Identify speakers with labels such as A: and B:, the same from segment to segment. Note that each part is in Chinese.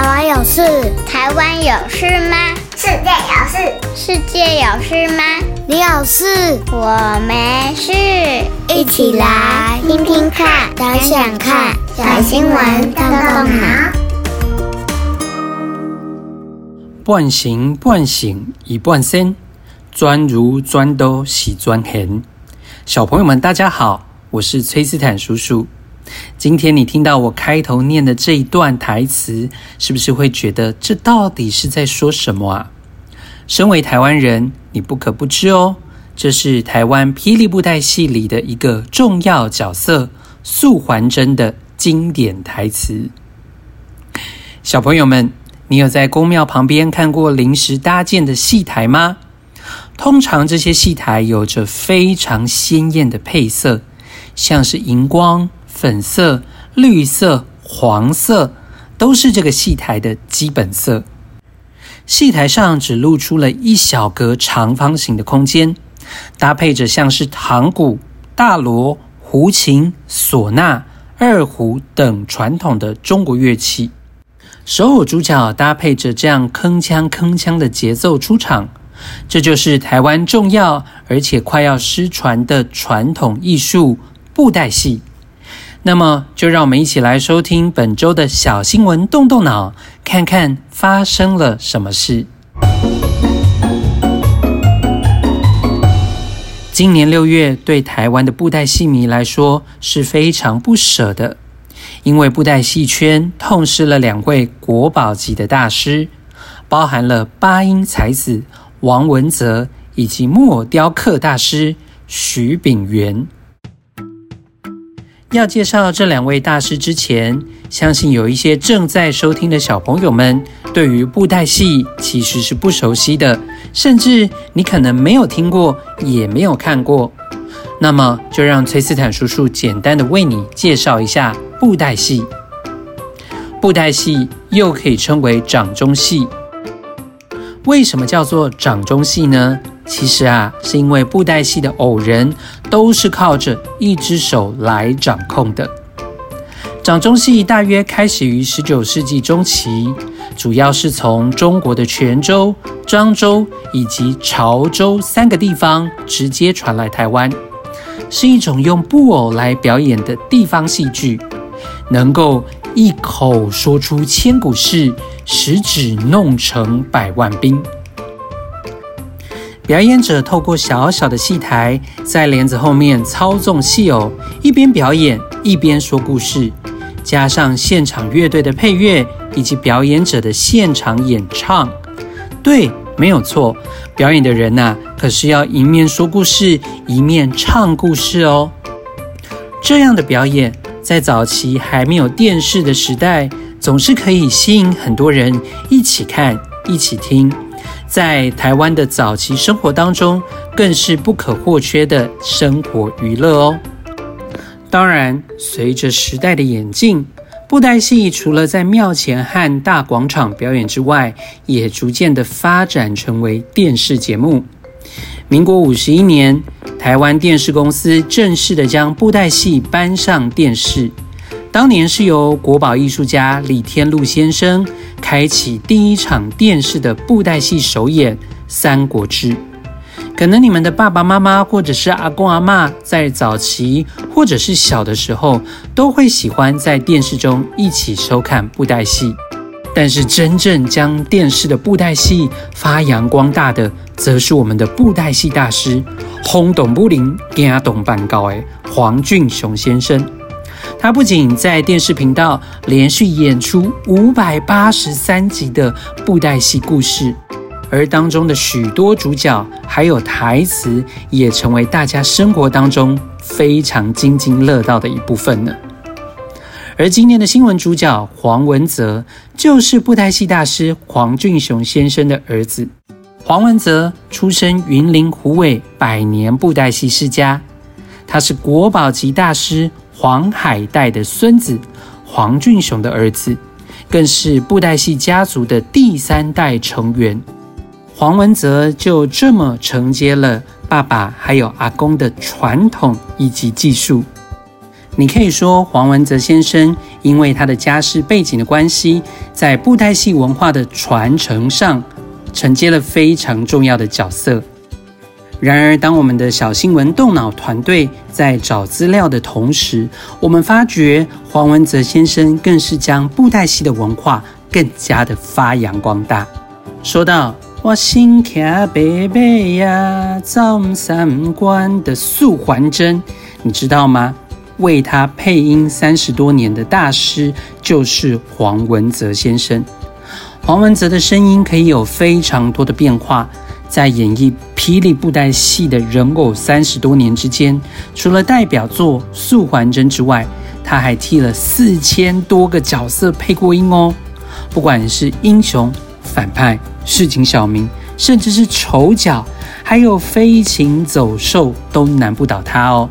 A: 台湾有事？
B: 台湾有事吗？
C: 世界有事？
B: 世界有事吗？
A: 你有事？
B: 我没事。
A: 一起来听听看，想想看，小新闻动动脑。
D: 半醒半醒一半仙，钻如钻都喜钻痕。小朋友们，大家好，我是崔斯坦叔叔。今天你听到我开头念的这一段台词，是不是会觉得这到底是在说什么啊？身为台湾人，你不可不知哦，这是台湾霹雳布袋戏里的一个重要角色素还真的经典台词。小朋友们，你有在宫庙旁边看过临时搭建的戏台吗？通常这些戏台有着非常鲜艳的配色，像是荧光。粉色、绿色、黄色都是这个戏台的基本色。戏台上只露出了一小格长方形的空间，搭配着像是堂鼓、大锣、胡琴、唢呐、二胡等传统的中国乐器。手偶主角搭配着这样铿锵铿锵的节奏出场，这就是台湾重要而且快要失传的传统艺术——布袋戏。那么，就让我们一起来收听本周的小新闻，动动脑，看看发生了什么事。今年六月，对台湾的布袋戏迷来说是非常不舍的，因为布袋戏圈痛失了两位国宝级的大师，包含了八音才子王文泽以及木偶雕刻大师徐炳元。要介绍这两位大师之前，相信有一些正在收听的小朋友们对于布袋戏其实是不熟悉的，甚至你可能没有听过，也没有看过。那么，就让崔斯坦叔叔简单的为你介绍一下布袋戏。布袋戏又可以称为掌中戏。为什么叫做掌中戏呢？其实啊，是因为布袋戏的偶人都是靠着一只手来掌控的。掌中戏大约开始于十九世纪中期，主要是从中国的泉州、漳州以及潮州三个地方直接传来台湾，是一种用布偶来表演的地方戏剧，能够一口说出千古事，十指弄成百万兵。表演者透过小小的戏台，在帘子后面操纵戏偶，一边表演一边说故事，加上现场乐队的配乐以及表演者的现场演唱。对，没有错，表演的人呐、可是要一面说故事，一面唱故事哦。这样的表演，在早期还没有电视的时代，总是可以吸引很多人一起看、一起听。在台湾的早期生活当中，更是不可或缺的生活娱乐哦。当然，随着时代的演进，布袋戏除了在庙前和大广场表演之外，也逐渐的发展成为电视节目。民国五十一年，台湾电视公司正式的将布袋戏搬上电视。当年是由国宝艺术家李天禄先生开启第一场电视的布袋戏首演《三国志》。可能你们的爸爸妈妈或者是阿公阿嬷在早期或者是小的时候，都会喜欢在电视中一起收看布袋戏。但是真正将电视的布袋戏发扬光大的，则是我们的布袋戏大师，轰动武林、惊动万教的黄俊雄先生。他不仅在电视频道连续演出五百八十三集的布袋戏故事，而当中的许多主角还有台词，也成为大家生活当中非常津津乐道的一部分呢。而今天的新闻主角黄文泽，就是布袋戏大师黄俊雄先生的儿子。黄文泽出身云林虎尾百年布袋戏世家，他是国宝级大师。黄海岱的孙子，黄俊雄的儿子，更是布袋戏家族的第三代成员。黄文泽就这么承接了爸爸还有阿公的传统以及技术。你可以说，黄文泽先生因为他的家世背景的关系，在布袋戏文化的传承上承接了非常重要的角色。然而，当我们的小新闻动脑团队在找资料的同时，我们发觉黄文泽先生更是将布袋戏的文化更加的发扬光大。说到“我心骑白马呀，走三关”的素还真，你知道吗？为他配音三十多年的大师就是黄文泽先生。黄文泽的声音可以有非常多的变化。在演绎霹雳布袋戏的人偶三十多年之间，除了代表作《素还真》之外，他还替了四千多个角色配过音哦。不管是英雄、反派、市井小民，甚至是丑角，还有飞禽走兽，都难不倒他哦。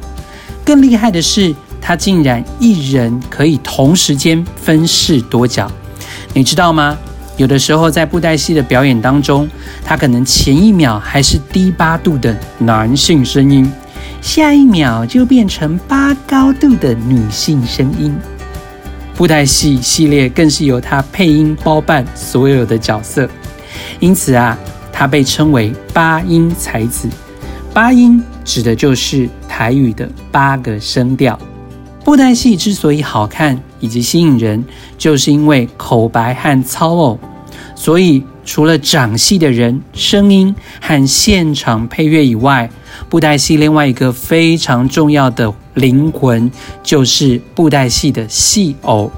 D: 更厉害的是，他竟然一人可以同时间分饰多角，你知道吗？有的时候在布袋戏的表演当中，他可能前一秒还是低八度的男性声音，下一秒就变成八高度的女性声音。布袋戏系列更是由他配音包办所有的角色，因此啊，他被称为八音才子。八音指的就是台语的八个声调。布袋戏之所以好看以及吸引人，就是因为口白和操偶。所以，除了掌戏的人、声音和现场配乐以外，布袋戏另外一个非常重要的灵魂，就是布袋戏的戏偶。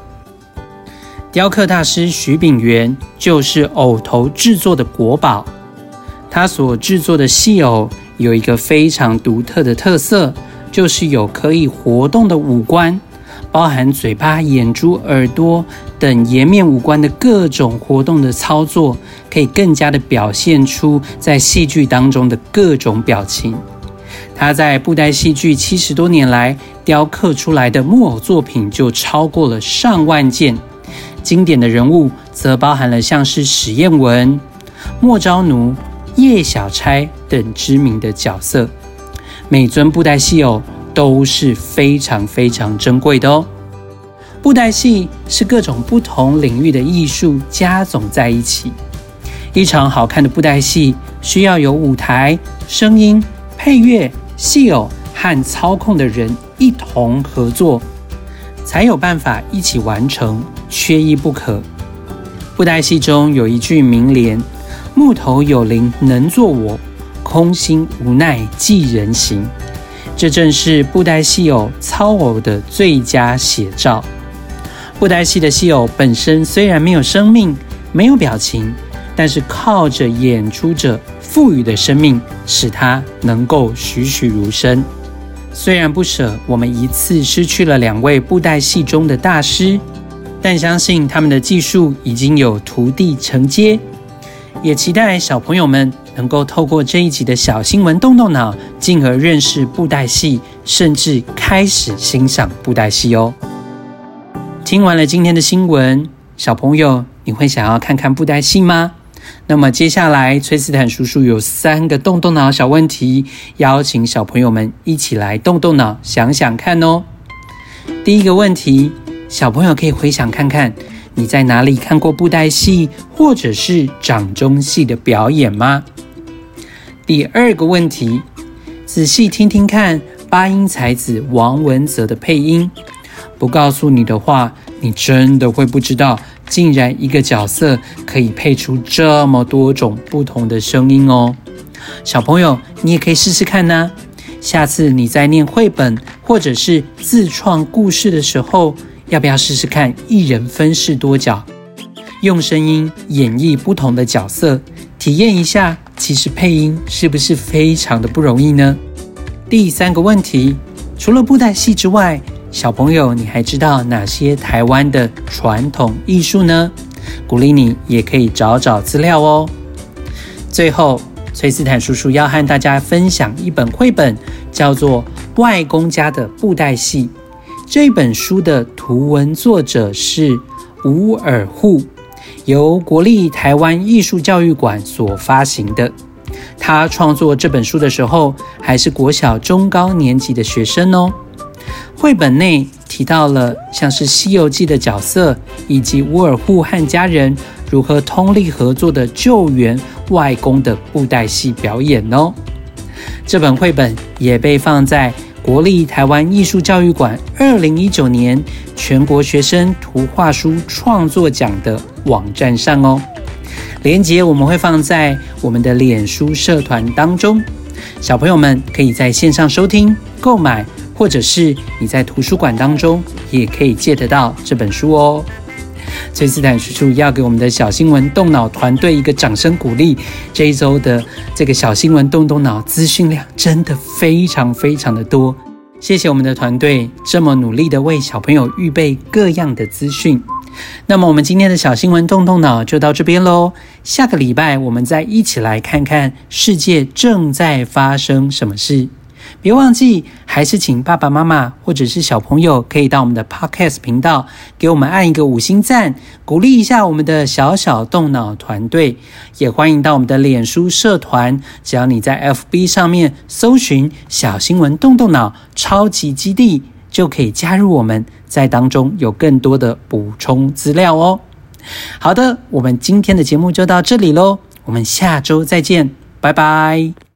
D: 雕刻大师徐炳源就是偶头制作的国宝。他所制作的戏偶有一个非常独特的特色，就是有可以活动的五官。包含嘴巴、眼珠、耳朵等颜面五官的各种活动的操作，可以更加的表现出在戏剧当中的各种表情。他在布袋戏剧七十多年来雕刻出来的木偶作品就超过了上万件，经典的人物则包含了像是史艳文、莫昭奴、叶小钗等知名的角色。每尊布袋戏偶，都是非常非常珍贵的哦。布袋戏是各种不同领域的艺术加总在一起。一场好看的布袋戏需要有舞台、声音、配乐、戏偶和操控的人一同合作，才有办法一起完成，缺一不可。布袋戏中有一句名联：“木头有灵能作我，空心无奈寄人形。”这正是布袋戏偶操偶的最佳写照。布袋戏的戏偶本身虽然没有生命、没有表情，但是靠着演出者赋予的生命，使它能够栩栩如生。虽然不舍我们一次失去了两位布袋戏中的大师，但相信他们的技术已经有徒弟承接，也期待小朋友们。能够透过这一集的小新闻动动脑，进而认识布袋戏，甚至开始欣赏布袋戏哦。听完了今天的新闻，小朋友，你会想要看看布袋戏吗？那么接下来，崔斯坦叔叔有三个动动脑小问题，邀请小朋友们一起来动动脑，想想看哦。第一个问题，小朋友可以回想看看，你在哪里看过布袋戏，或者是掌中戏的表演吗？第二个问题，仔细听听看八音才子王文泽的配音。不告诉你的话，你真的会不知道，竟然一个角色可以配出这么多种不同的声音哦。小朋友，你也可以试试看呢。下次你在念绘本或者是自创故事的时候，要不要试试看一人分饰多角，用声音演绎不同的角色，体验一下？其实配音是不是非常的不容易呢？第三个问题，除了布袋戏之外，小朋友你还知道哪些台湾的传统艺术呢？鼓励你也可以找找资料哦。最后，崔斯坦叔叔要和大家分享一本绘本，叫做《外公家的布袋戏》。这本书的图文作者是吴尔户。由国立台湾艺术教育馆所发行的。他创作这本书的时候，还是国小中高年级的学生哦。绘本内提到了像是《西游记》的角色，以及吴尔护和家人如何通力合作的救援外公的布袋戏表演哦。这本绘本也被放在国立台湾艺术教育馆二零一九年全国学生图画书创作奖的网站上哦。连接我们会放在我们的脸书社团当中，小朋友们可以在线上收听、购买，或者是你在图书馆当中也可以借得到这本书哦。崔斯坦叔叔要给我们的小新闻动脑团队一个掌声鼓励。这一周的这个小新闻动动脑资讯量真的非常非常的多，谢谢我们的团队这么努力的为小朋友预备各样的资讯。那么我们今天的小新闻动动脑就到这边喽。下个礼拜我们再一起来看看世界正在发生什么事。别忘记，还是请爸爸妈妈或者是小朋友可以到我们的 Podcast 频道给我们按一个五星赞，鼓励一下我们的小小动脑团队。也欢迎到我们的脸书社团，只要你在 FB 上面搜寻“小新闻动动脑超级基地”。就可以加入我们，在当中有更多的补充资料哦。好的，我们今天的节目就到这里喽，我们下周再见，拜拜。